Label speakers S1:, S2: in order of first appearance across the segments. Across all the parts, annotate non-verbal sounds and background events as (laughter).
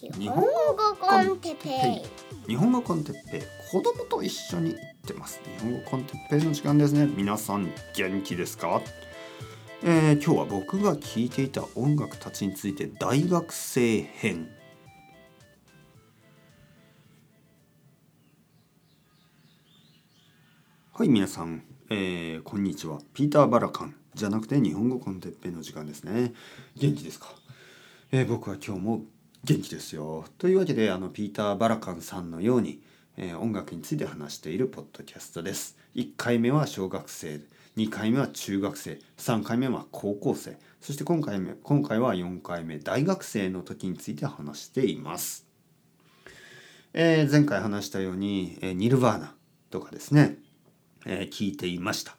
S1: 日本語コンテッペイ。日本語コンテッペイ。子供と一緒に行ってます。日本語コンテッペイの時間ですね。皆さん元気ですか？えー、今日は僕が聴いていた音楽たちについて大学生編。はい皆さん、えー、こんにちは。ピーター・バラカン。じゃなくて日本語コンテッペイの時間ですね。元気ですか、えー、僕は今日も元気ですよ。というわけであのピーター・バラカンさんのように、えー、音楽について話しているポッドキャストです。1回目は小学生2回目は中学生3回目は高校生そして今回目今回は4回目大学生の時について話しています。えー、前回話したように、えー、ニルヴァーナとかですね、えー、聞いていました。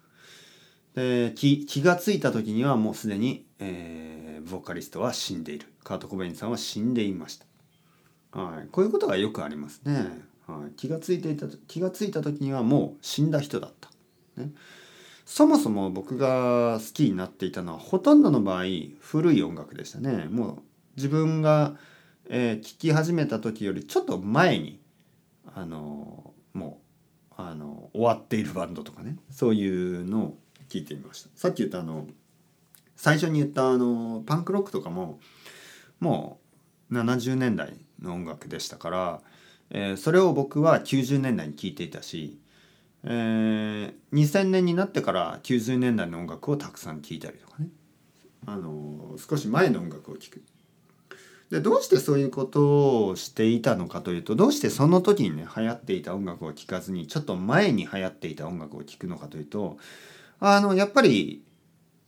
S1: で気気が付いた時にはもうすでに、えー、ボーカリストは死んでいる。カート・コベインさんは死んでいました、はい、こういうことがよくありますね、はい、気が付いていた気が付いた時にはもう死んだ人だった、ね、そもそも僕が好きになっていたのはほとんどの場合古い音楽でしたね。もう自分が、えー、聴き始めた時よりちょっと前にあのもうあの終わっているバンドとかね。そういうのを聞いてみました。さっき言ったあの最初に言ったあのパンクロックとかももう70年代の音楽でしたから、えー、それを僕は90年代に聴いていたし、えー、2000年になってから90年代の音楽をたくさん聴いたりとかねあの少し前の音楽を聴く。でどうしてそういうことをしていたのかというとどうしてその時にね流行っていた音楽を聴かずにちょっと前に流行っていた音楽を聴くのかというとあのやっぱり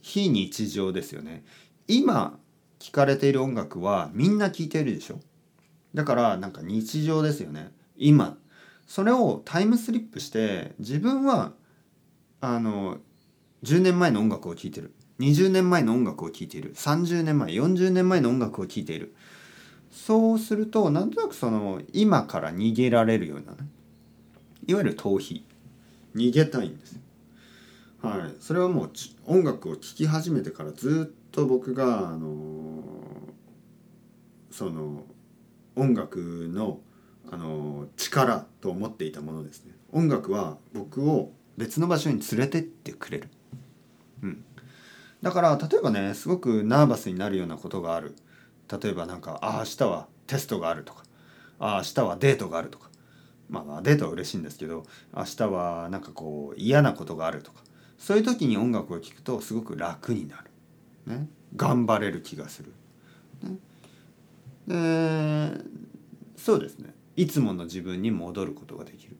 S1: 非日常ですよね。今聴かれている音楽はみんな聴いているでしょ？だからなんか日常ですよね。今。それをタイムスリップして自分はあの10年前の音楽を聴いてる。20年前の音楽を聴いている。30年前40年前の音楽を聴いている。そうするとなんとなくその今から逃げられるようなね。いわゆる逃避。逃げたいんですはい、それはもう音楽を聴き始めてからずっと僕が、あのその音楽の、あの力と思っていたものですね。音楽は僕を別の場所に連れてってくれる、うん、だから例えばねすごくナーバスになるようなことがある。例えばなんかああ明日はテストがあるとかああ明日はデートがあるとか。まあデートは嬉しいんですけど明日はなんかこう嫌なことがあるとか。そういう時に音楽を聴くとすごく楽になる、ね、頑張れる気がする、ね、でそうですね。いつもの自分に戻ることができる。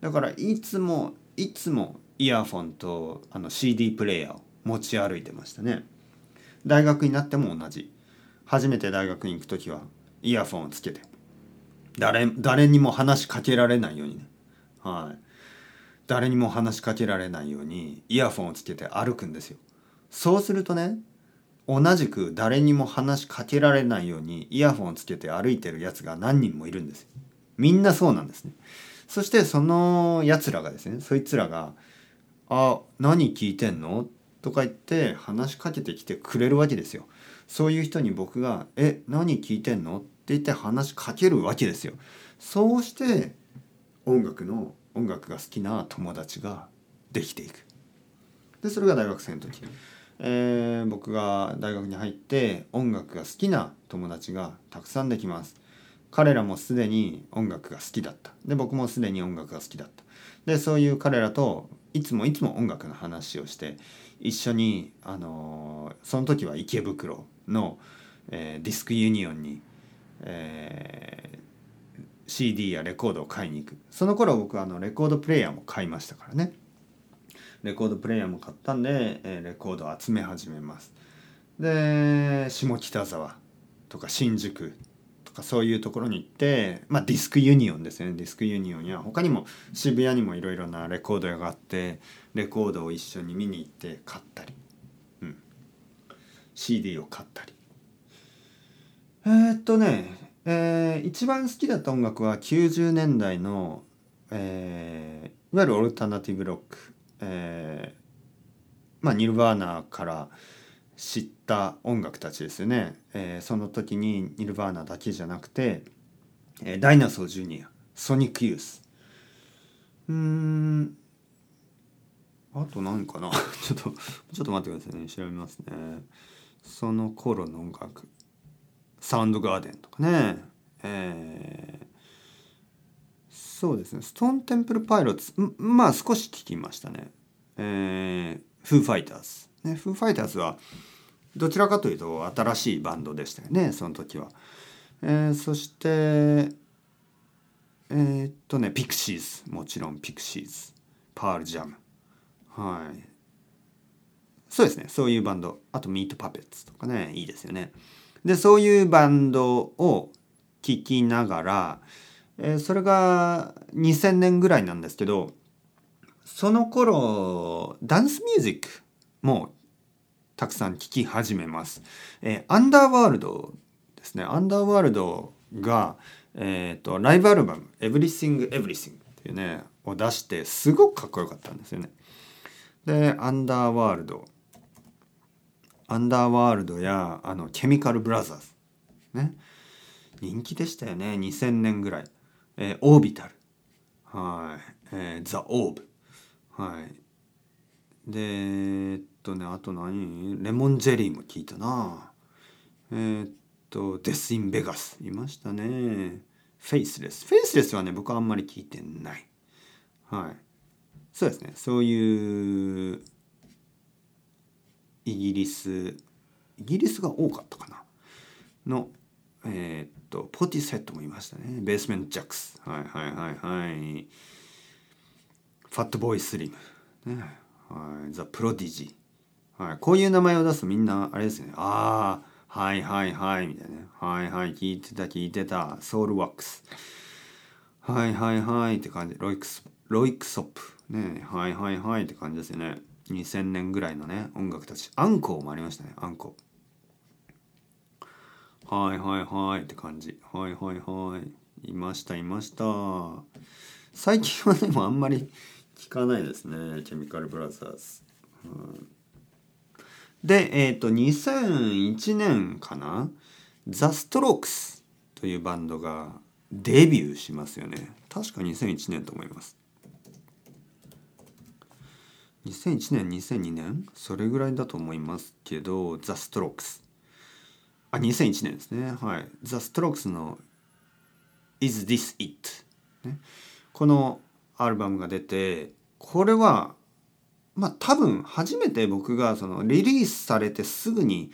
S1: だからいつもいつもイヤフォンとあの CD プレーヤーを持ち歩いてましたね。大学になっても同じ。初めて大学に行く時はイヤフォンをつけて。誰誰にも話しかけられないようにね。はい。誰にも話しかけられないようにイヤフォンをつけて歩くんですよ。そうするとね同じく誰にも話しかけられないようにイヤフォンをつけて歩いてるやつが何人もいるんです。みんなそうなんですね。そしてそのやつらがですねそいつらが「あ何聞いてんの?」とか言って話しかけてきてくれるわけですよ。そういう人に僕が「え何聞いてんの?」って言って話しかけるわけですよ。そうして音楽の音楽が好きな友達ができていく。でそれが大学生の時、えー、僕が大学に入って音楽が好きな友達がたくさんできます。彼らもすでに音楽が好きだった。で僕もすでに音楽が好きだった。でそういう彼らといつもいつも音楽の話をして一緒に、あのー、その時は池袋の、えー、ディスクユニオンに、え CD やレコードを買いに行く。その頃僕あのレコードプレーヤーも買いましたからね。レコードプレーヤーも買ったんで、えレコードを集め始めます。で下北沢とか新宿とかそういうところに行ってまあディスクユニオンですね。ディスクユニオンや他にも渋谷にもいろいろなレコード屋があってレコードを一緒に見に行って買ったり、うん、CD を買ったり。えー、っとねえー、一番好きだった音楽は90年代の、えー、いわゆるオルタナティブロック、えー、まあニルヴァーナから、知った音楽たちですよね、えー、その時にニルバーナだけじゃなくて、えー、ダイナソージュニアソニックユース。うん。あと何かな。(laughs) ちょっとちょっと待ってくださいね。調べますね。その頃の音楽。サウンドガーデンとかね。えー、そうですね。ストーンテンプルパイロッツ。まあ少し聞きましたね。えー、フーファイターズねフーファイターズはどちらかというと新しいバンドでしたよねその時は、えー、そしてえー、っとねピクシーズもちろんピクシーズパールジャムはい。そうですね。そういうバンド。あとミートパペッツとかね。いいですよね。でそういうバンドを聴きながら、えー、それが2000年ぐらいなんですけどその頃ダンスミュージックもたくさん聴き始めます。えー、アンダーワールドですねアンダーワールドが、えーと、ライブアルバム「Everything Everything」っていうねを出してすごくかっこよかったんですよね。でアンダーワールドアンダーワールドやあのケミカルブラザーズ。ね。人気でしたよね。2000年ぐらい、えー、オービタル。はい、えー、ザ・オーブ。はい。でえっとねあと何？レモンジェリーも聞いたな。えー、っとデス・イン・ベガス。いましたね。フェイスレス。フェイスレスはね僕はあんまり聞いてない。はい。そうですね。そういうイギリスイギリスが多かったかな。のえー、っとポーティスヘッドもいましたね。ベースメントジャックスはいはいはいはい。ファットボーイスリムね。はいザ・プロディジーはいこういう名前を出すとみんなあれですね。ああはいはいはいみたいなね。はいはい聞いてた聞いてた。ソウルワックスはいはいはいって感じ。ロイクスロイクソップね。はいはいはいって感じですよね。2000年ぐらいのね音楽たち。アンコウもありましたねアンコウ。はいはいはいって感じ。はいはいはい。いましたいました。最近はでもあんまり聞かないですねケミカルブラザーズ、うん、でえっ、ー、と2001年かな？ザ・ストロークスというバンドがデビューしますよね。確か2001年と思います。2001年2002年それぐらいだと思いますけどザ・ストロークスあ2001年ですね。はい。ザ・ストロークスの「Is This It」ね、このアルバムが出てこれはまあ多分初めて僕がそのリリースされてすぐに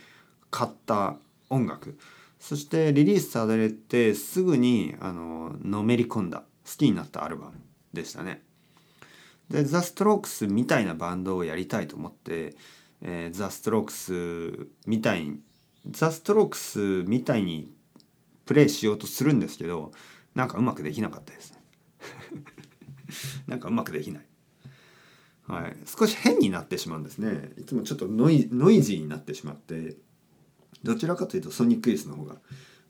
S1: 買った音楽。そしてリリースされてすぐにあののめり込んだ好きになったアルバムでしたね。でザ・ストロークスみたいなバンドをやりたいと思って、えー、ザ・ストロークスみたいにザ・ストロークスみたいにプレイしようとするんですけどなんかうまくできなかったですね。(laughs) なんかうまくできない。はい。少し変になってしまうんですね。いつもちょっとノイノイジーになってしまってどちらかというとソニックエースの方が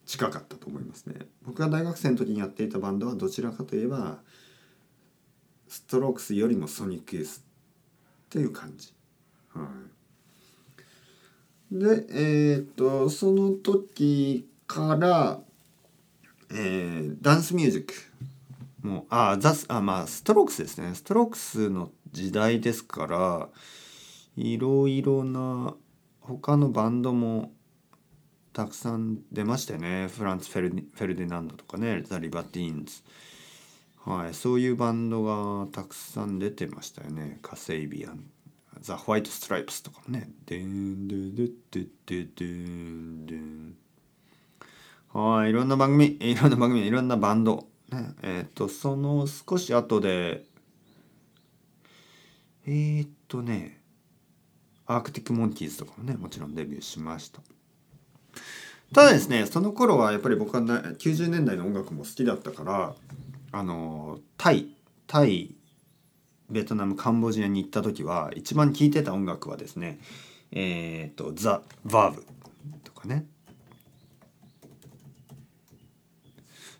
S1: 近かったと思いますね。僕が大学生の時にやっていたバンドはどちらかといえばストロークスよりもソニックエースっていう感じ。はい。でえっ、とその時からえー、ダンスミュージックもうあザスあまあストロークスですね。ストロークスの時代ですからいろいろな他のバンドもたくさん出ましたよね。フランツ・フェルディナンドとかねザ・リバティーンズ。はいそういうバンドがたくさん出てましたよねカセイビアンザ・ホワイト・ストライプスとかもね。でんでででででんでん。はい、いろんな番組、いろんな番組、いろんなバンド。ね、えっ、ー、と、その少し後で、えー、っとね、アークティック・モンキーズとかもね、もちろんデビューしました。ただですね、その頃はやっぱり僕は90年代の音楽も好きだったから、あの、タイ、タイベトナムカンボジアに行った時は一番聴いてた音楽はですねえっ、ー、とザ・バーブとかね。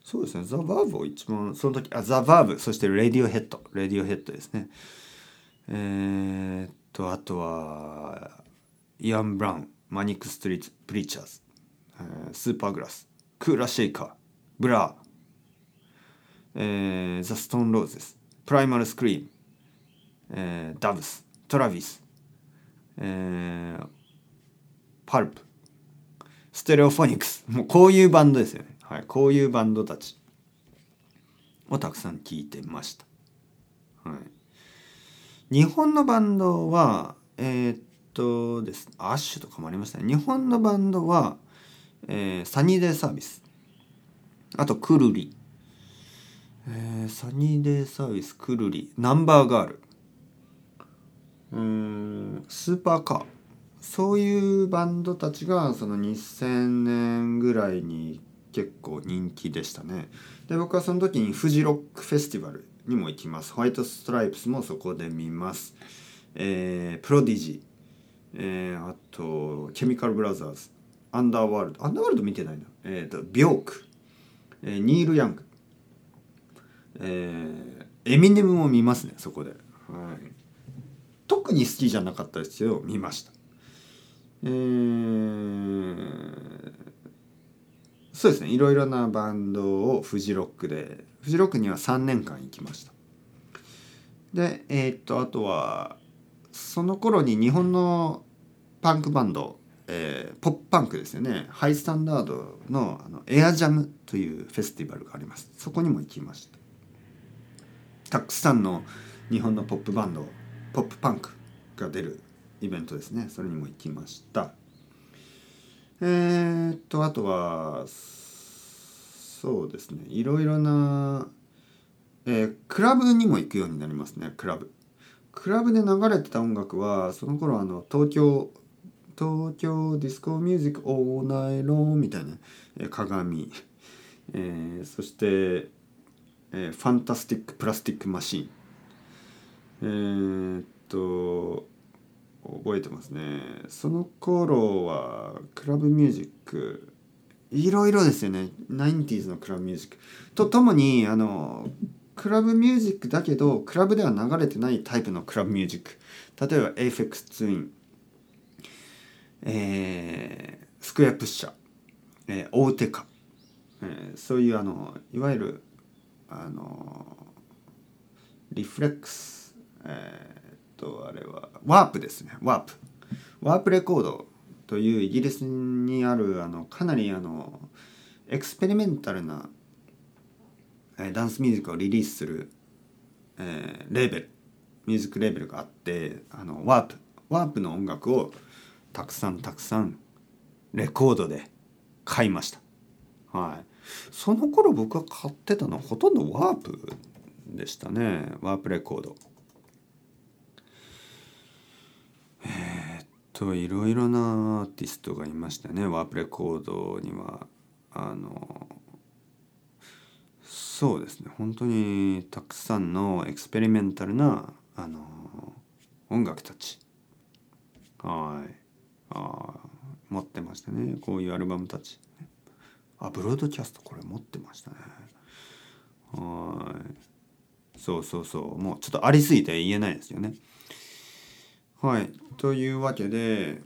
S1: そうですねザ・バーブを一番その時あザ・バーブそしてレディオヘッドレディオヘッドですね。えっ、とあとはイアン・ブラウンマニック・ストリート・プリーチャーズ、えー、スーパーグラスクーラシェイカーブラー、えー、ザ・ストーン・ローゼズ。プライマル・スクリーム、えー、ダブストラビス、えー、パルプステレオフォニクスもうこういうバンドですよね、はい、こういうバンドたちをたくさん聴いてました、はい、日本のバンドはえー、っとです。アッシュとかもありましたね。日本のバンドは、えー、サニーデイサービス。あとクルリ、えー、サニーデイサービスクルリナンバーガール。うんスーパーカー。そういうバンドたちがその2000年ぐらいに結構人気でしたね。で僕はその時にフジロックフェスティバルにも行きます。ホワイトストライプスもそこで見ます。えー、プロディジえー、あとケミカルブラザーズ。アンダーワールド。アンダーワールド見てないな。えっ、ー、とビョーク、えー、ニール・ヤング。えー、エミネムも見ますねそこで、はい、特に好きじゃなかったですけど見ました。えー、そうですねいろいろなバンドをフジロックでフジロックには3年間行きました。でえー、っとあとはその頃に日本のパンクバンド、えー、ポップパンクですよね。ハイスタンダードのあのエアジャムというフェスティバルがあります。そこにも行きました。たくさんの日本のポップバンドポップパンクが出るイベントですね。それにも行きました。えー、っとあとはそうですね。いろいろな、えー、クラブにも行くようになりますね。クラブ。クラブで流れてた音楽はその頃あの東京 Tokyo Disco Music All Night Long みたいな、えー、鏡、えー、そして、えー、ファンタスティックプラスティックマシンえー、っと覚えてますね。その頃はクラブミュージックいろいろですよね。90s のクラブミュージック。とともにあのクラブミュージックだけどクラブでは流れてないタイプのクラブミュージック。例えば AFX ツイン、えー、スクエアプッシャー、えー、オーテカ、えー、そういうあのいわゆるあのリフレックスえー、っとあれはワープですね。ワープ。ワープレコードというイギリスにあるあのかなりあのエクスペリメンタルなえダンスミュージックをリリースする、えー、レーベルミュージックレーベルがあってあのワープ。ワープの音楽をたくさんたくさんレコードで買いました。はい。その頃僕が買ってたのはほとんどワープでしたね。ワープレコード。えー、っといろいろなアーティストがいましたね。ワープレコードには。あのそうですね。本当にたくさんのエクスペリメンタルなあの音楽たち。はい。あ持ってましたね。こういうアルバムたち。あブロードキャストこれ持ってましたねはいそうそうそうもうちょっとありすぎて言えないですよねはいというわけで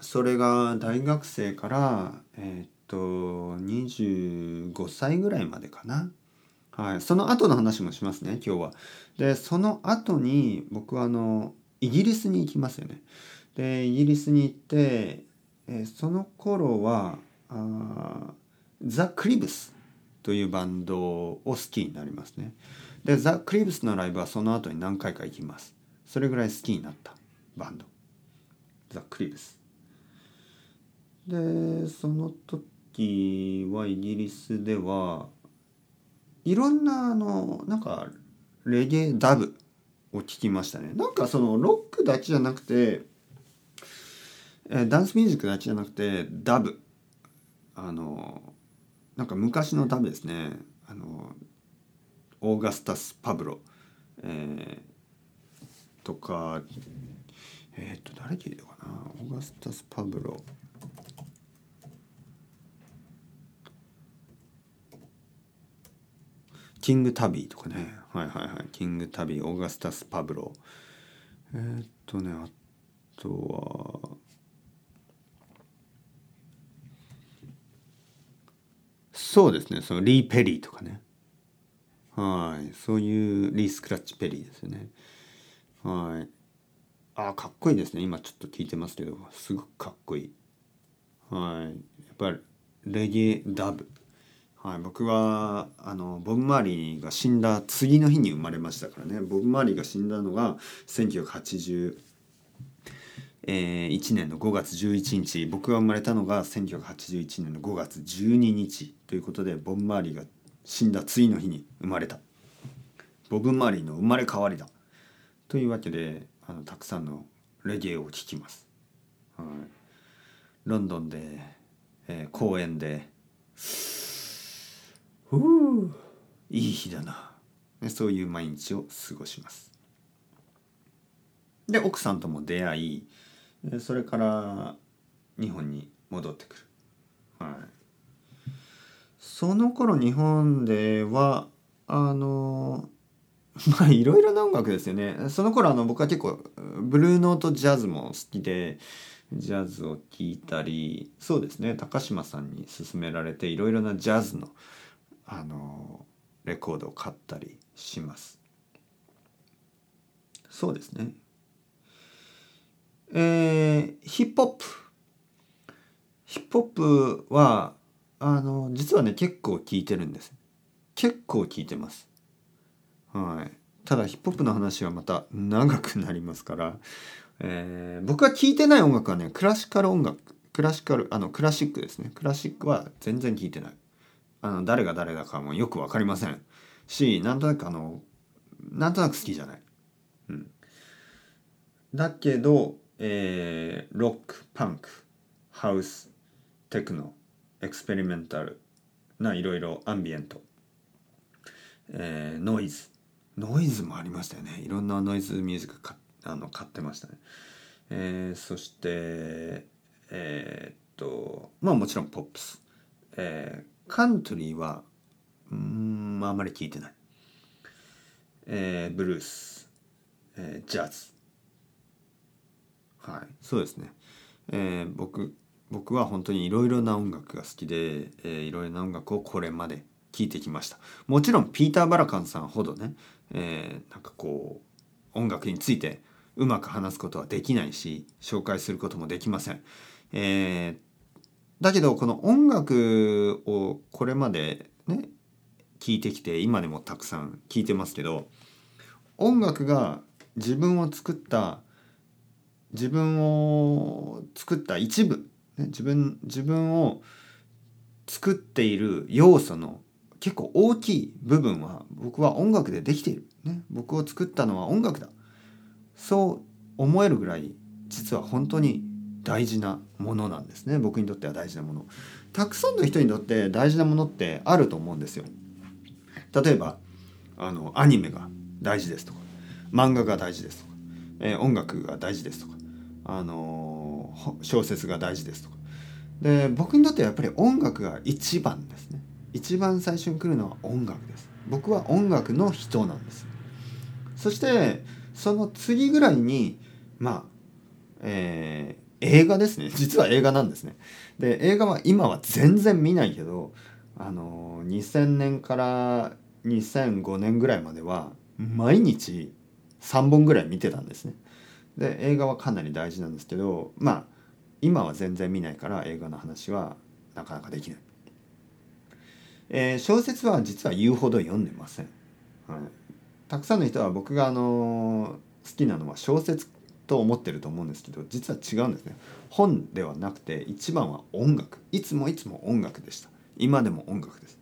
S1: それが大学生からえー、と25歳ぐらいまでかな。はい、その後の話もしますね今日は。でその後に僕はあのイギリスに行きますよね。でイギリスに行って、えその頃はあザ・クリブスというバンドを好きになりますね。でザ・クリブスのライブはその後に何回か行きます。それぐらい好きになったバンド。ザ・クリブス。でその時はイギリスではいろんなあのなんかレゲエダブを聞きましたねなんかそのロックだけじゃなくて、ダンスミュージックだけじゃなくてダブあのなんか昔のダブですね。あのオーガスタス・パブロ、えー、とかえっ、と誰聞いたかな？オーガスタス・パブロ。キング・タビーとかね。はいはいはい。キング・タビーオーガスタス・パブロ。えー、っとねあとはそうですね。そのリー・ペリーとかね。はい。そういうリー・スクラッチ・ペリーですよね。はい。あかっこいいですね。今ちょっと聞いてますけど。すごくかっこいい。はい。やっぱりレゲエダブ。はい、僕はあのボブ・マーリーが死んだ次の日に生まれましたからね。ボブ・マーリーが死んだのが198 1981年の5月11日僕が生まれたのが1981年の5月12日ということでボブ・マーリーが死んだ次の日に生まれた。ボブ・マーリーの生まれ変わりだ。というわけであのたくさんのレゲエを聴きます、はい、ロンドンで、えー、公園でふういい日だな。そういう毎日を過ごします。で奥さんとも出会いそれから日本に戻ってくる。はい。その頃日本ではあの (laughs) まあいろいろな音楽ですよね。その頃あの僕は結構ブルーノートジャズも好きでジャズを聴いたりそうですね。高島さんに勧められていろいろなジャズのあのレコードを買ったりします。そうですね、ヒップホップ。ヒップホップはあの実はね結構聞いてるんです。結構聞いてます。はい。ただヒップホップの話はまた長くなりますから、えー、僕が聞いてない音楽はねクラシカル音楽クラシカルあのクラシックですね。クラシックは全然聞いてない。あの誰が誰だかもよく分かりません。しなんとなくあのなんとなく好きじゃない。うん、だけど、えー、ロックパンクハウステクノエクスペリメンタルないろいろアンビエント、えー、ノイズ。ノイズもありましたよね。いろんなノイズミュージックかあの買ってましたね、えー、そしてえー、っとまあもちろんポップス、えー、カントリーはうんあんまり聞いてない、えー、ブルース、えー、ジャズ。はい。そうですね、えー、僕僕は本当にいろいろな音楽が好きでいろいろな音楽をこれまで聴いてきました。もちろんピーター・バラカンさんほどね、えー、なんかこう音楽についてうまく話すことはできないし紹介することもできません、えー、だけどこの音楽をこれまでね聴いてきて今でもたくさん聴いてますけど音楽が自分を作った自分を作った一部、ね、自分自分を作っている要素の結構大きい部分は僕は音楽でできている、ね、僕を作ったのは音楽だ。そう思えるぐらい実は本当に大事なものなんですね。僕にとっては大事なもの。たくさんの人にとって大事なものってあると思うんですよ。例えばあのアニメが大事ですとか漫画が大事ですとか、えー、音楽が大事ですとかあの、小説が大事ですとか。で僕にとってはやっぱり音楽が一番ですね。一番最初に来るのは音楽です。僕は音楽の人なんです。そしてその次ぐらいにまあえー、映画ですね。(laughs) 実は映画なんですね。で映画は今は全然見ないけどあの2000年から2005年ぐらいまでは毎日3本ぐらい見てたんですね。で映画はかなり大事なんですけどまあ今は全然見ないから映画の話はなかなかできない、えー、小説は実は言うほど読んでません、はい、たくさんの人は僕があの好きなのは小説と思ってると思うんですけど実は違うんですね。本ではなくて一番は音楽。いつもいつも音楽でした。今でも音楽です。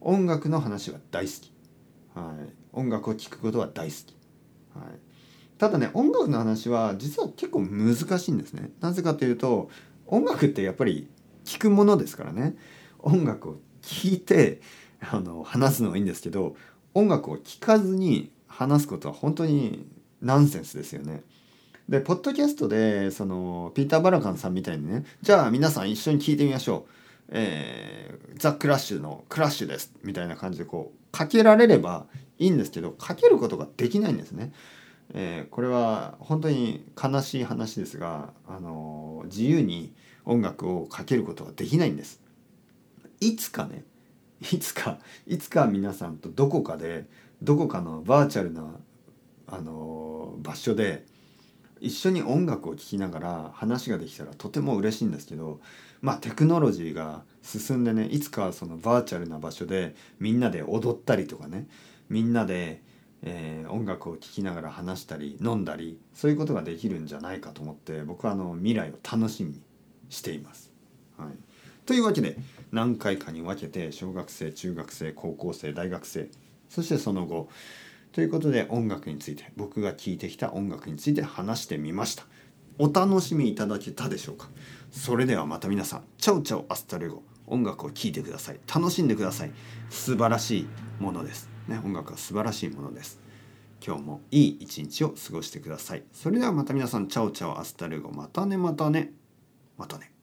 S1: 音楽の話は大好き、はい、音楽を聴くことは大好き、はい、ただね音楽の話は実は結構難しいんですねなぜかというと音楽ってやっぱり聞くものですからね音楽を聴いてあの話すのはいいんですけど音楽を聴かずに話すことは本当にナンセンスですよね。でポッドキャストでそのピーター・バラカンさんみたいにねじゃあ皆さん一緒に聞いてみましょう。えー、ザ・クラッシュのクラッシュですみたいな感じでこうかけられればいいんですけどかけることができないんですね。えー、これは本当に悲しい話ですが、あのー、自由に音楽をかけることはできないんです。いつかねいつかいつか皆さんとどこかでどこかのバーチャルなあの場所で一緒に音楽を聴きながら話ができたらとても嬉しいんですけどまあテクノロジーが進んでねいつかそのバーチャルな場所でみんなで踊ったりとかねみんなで、えー、音楽を聴きながら話したり飲んだりそういうことができるんじゃないかと思って僕はあの未来を楽しみにしています。はい、というわけで何回かに分けて小学生中学生高校生大学生そしてその後ということで音楽について僕が聴いてきた音楽について話してみました。お楽しみいただけたでしょうか？それではまた皆さん ciao ciao hasta luego 音楽を聴いてください。楽しんでください。素晴らしいものです。ね音楽は素晴らしいものです。今日もいい一日を過ごしてください。それではまた皆さん ciao ciao hasta luego またねまたねまたね。